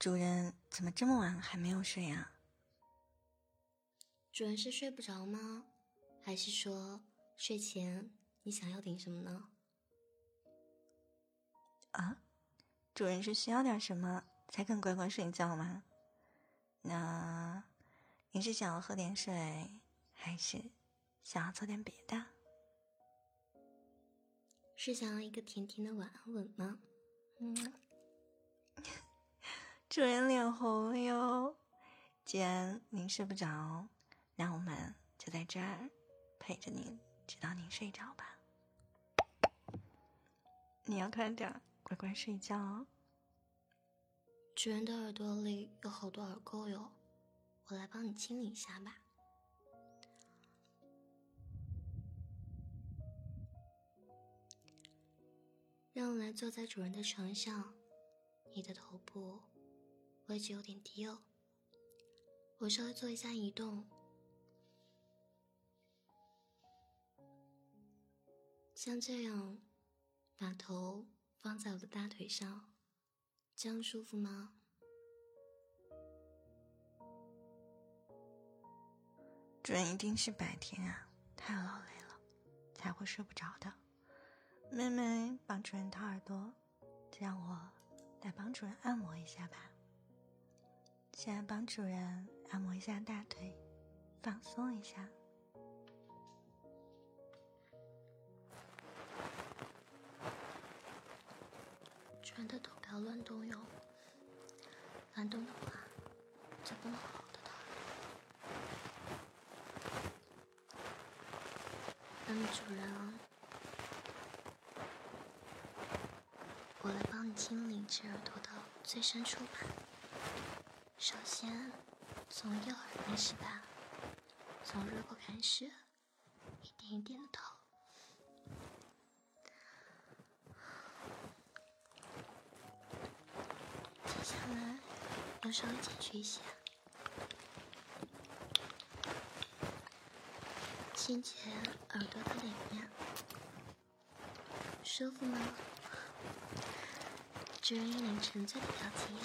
主人怎么这么晚还没有睡啊？主人是睡不着吗？还是说睡前你想要点什么呢？啊，主人是需要点什么才肯乖乖睡觉吗？那你是想要喝点水，还是想要做点别的？是想要一个甜甜的晚安吻吗？嗯。主人脸红了哟。既然您睡不着，那我们就在这儿陪着您，直到您睡着吧。你要快点乖乖睡觉哦。主人的耳朵里有好多耳垢哟，我来帮你清理一下吧。让我来坐在主人的床上，你的头部。位置有点低哦，我稍微做一下移动，像这样，把头放在我的大腿上，这样舒服吗？主人一定是白天啊，太劳累了，才会睡不着的。妹妹帮主人掏耳朵，就让我来帮主人按摩一下吧。先来帮主人按摩一下大腿，放松一下。主人的头不要乱动哟，乱动的话就不能好好的躺。那么主人，我来帮你清理这耳朵的最深处吧。首先，从右耳开始吧，从耳朵开始，一点一点的掏。接下来，要稍微剪去一下，清洁耳朵的里面，舒服吗？主人一脸沉醉的表情呀。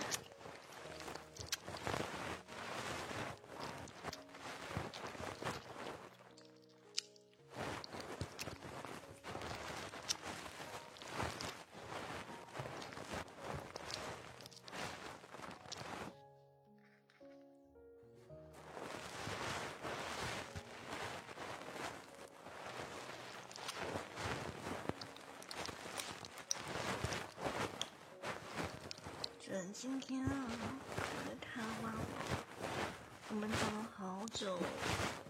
今天啊，我的太晚了，我们等了好久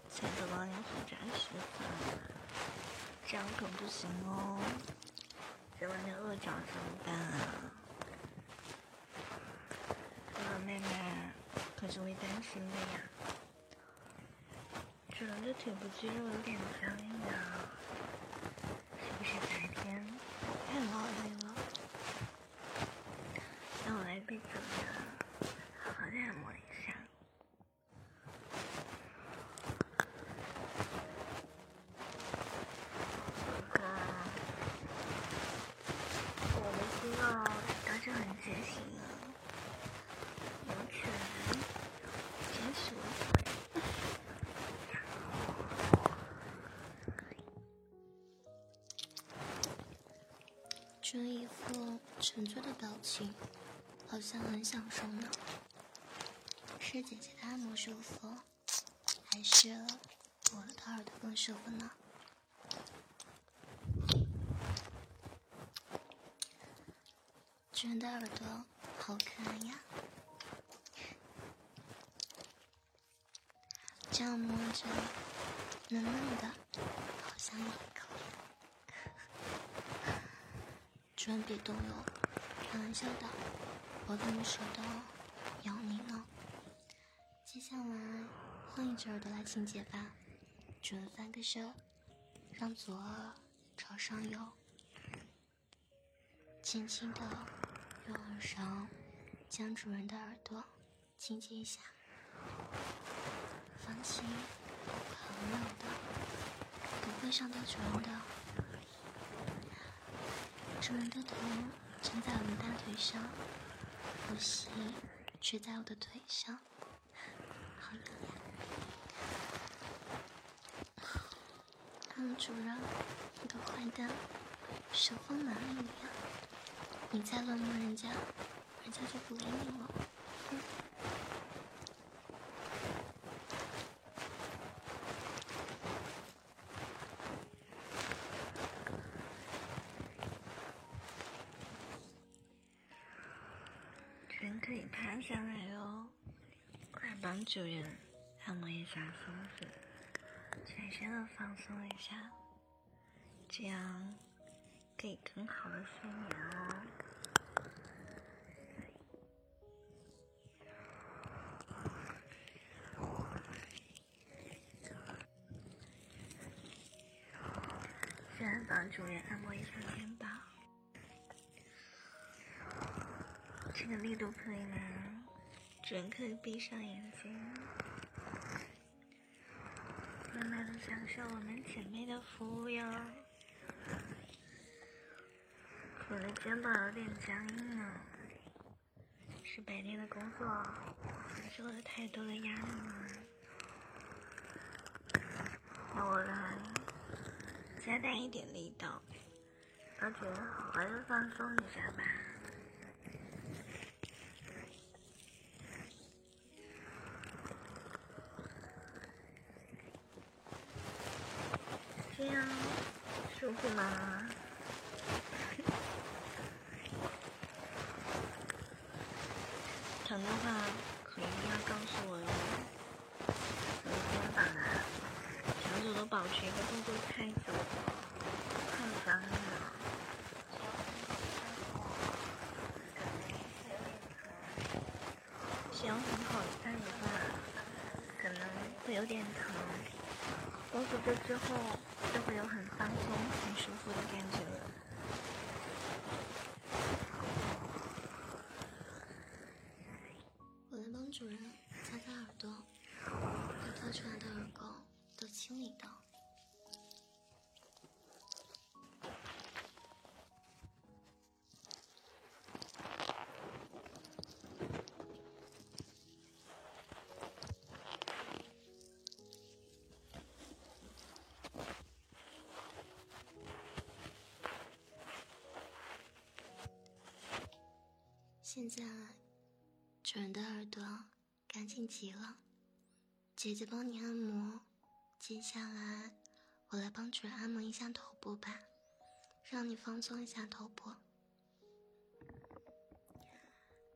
才得到你回家吃饭，这样可不行哦，在外面饿着怎么办啊？哥哥妹妹可是会担心的呀。主人的腿部肌肉有点僵硬啊，是不是白天太劳累了？让我来被主人好好的按摩一下。哥哥，我的心啊，倒是很贴心啊，有权真是我腿。这一副沉醉的表情。好像很享受呢，是姐姐的按摩舒服，还是我的耳朵更舒服呢？主人的耳朵好可爱呀，这样摸着嫩嫩的，好像一口。主人别动哟，开玩笑的。我怎么舍得咬你呢？接下来换一只耳朵来清洁吧。主人翻个身，让左耳朝上游，轻轻的用耳勺将主人的耳朵清洁一下。放心，朋友的不会伤到主人的。主人的头枕在我的大腿上。呼吸睡在我的腿上，好冷呀！嗯，主人，你个坏蛋，手放哪里呀？你再乱摸人家，人家就不理你了。可以趴下来哦，快帮主人按摩一下松子，全身的放松一下，这样可以更好的睡眠哦。现在帮主人按摩一下肩膀。这个力度可以吗？主人可以闭上眼睛，慢慢的享受我们姐妹的服务哟。我的肩膀有点僵硬呢，是白天的工作受了太多的压力了。那我来加大一点力道，让主人好好的放松一下吧。舒服吗？疼的话可一定要告诉我哟。我的肩膀啊，长久的保持一个动作太久了，太僵硬了。需要很好看的话，可能会有点疼。包括这之后。就会有很放松、很舒服的感觉了。现在主人的耳朵干净极了，姐姐帮你按摩。接下来我来帮主人按摩一下头部吧，让你放松一下头部。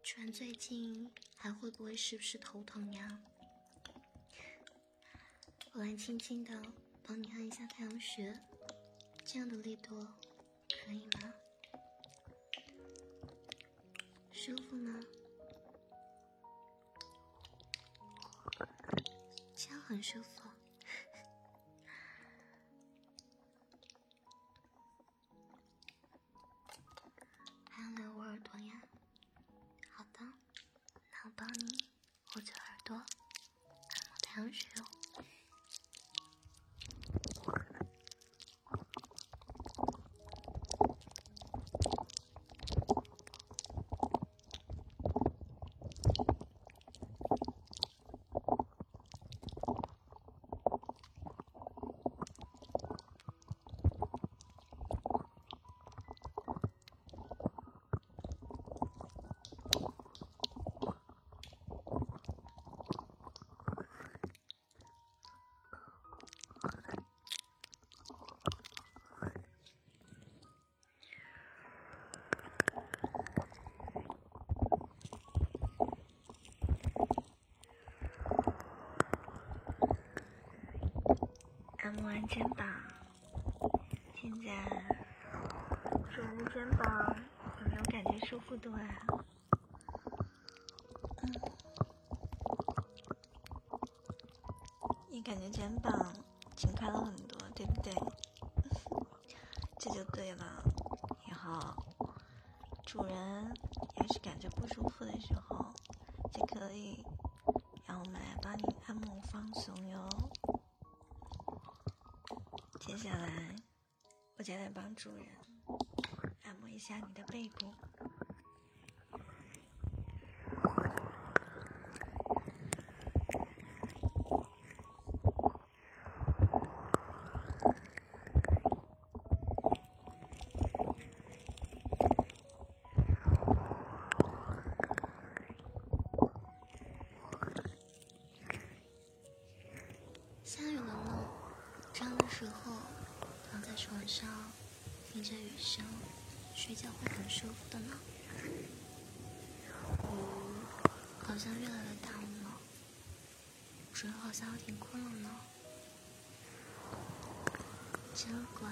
主人最近还会不会时不时头疼呀？我来轻轻的帮你按一下太阳穴，这样的力度可以吗？舒服吗？这样很舒服。还要挠我耳朵呀？好的，那我帮你捂着耳朵，按摩太阳穴哦。按摩完肩膀，现在主人肩膀有没有感觉舒服多啊？嗯，你感觉肩膀轻快了很多，对不对？这就对了。以后主人要是感觉不舒服的时候，就可以让我们来帮你按摩放松哟。接下来，我将来帮主人按摩一下你的背部。晚上听着雨声，睡觉会很舒服的呢。雨好像越来越大了呢，准好像有点困了呢。真乖，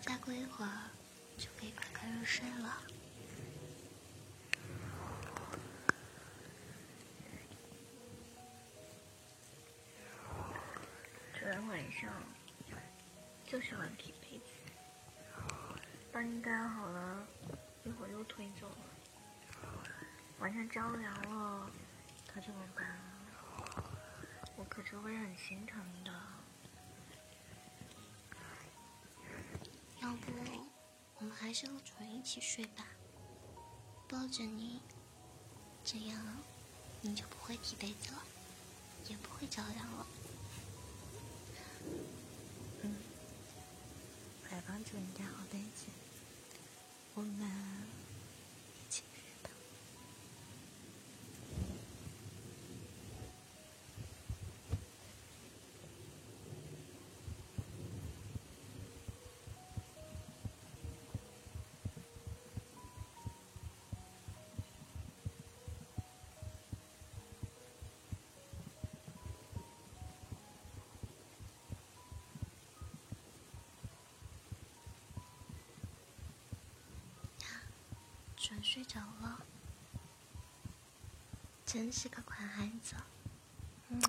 再过一会儿就可以快快入睡了。昨天晚上就喜欢踢被子，帮你盖好了，一会儿又推走了。晚上着凉了，可怎么办？我可是会很心疼的。要不，我们还是和主人一起睡吧，抱着你，这样你就不会踢被子了，也不会着凉了。来帮主人家好被子，我们准睡着了，真是个乖孩子。嗯，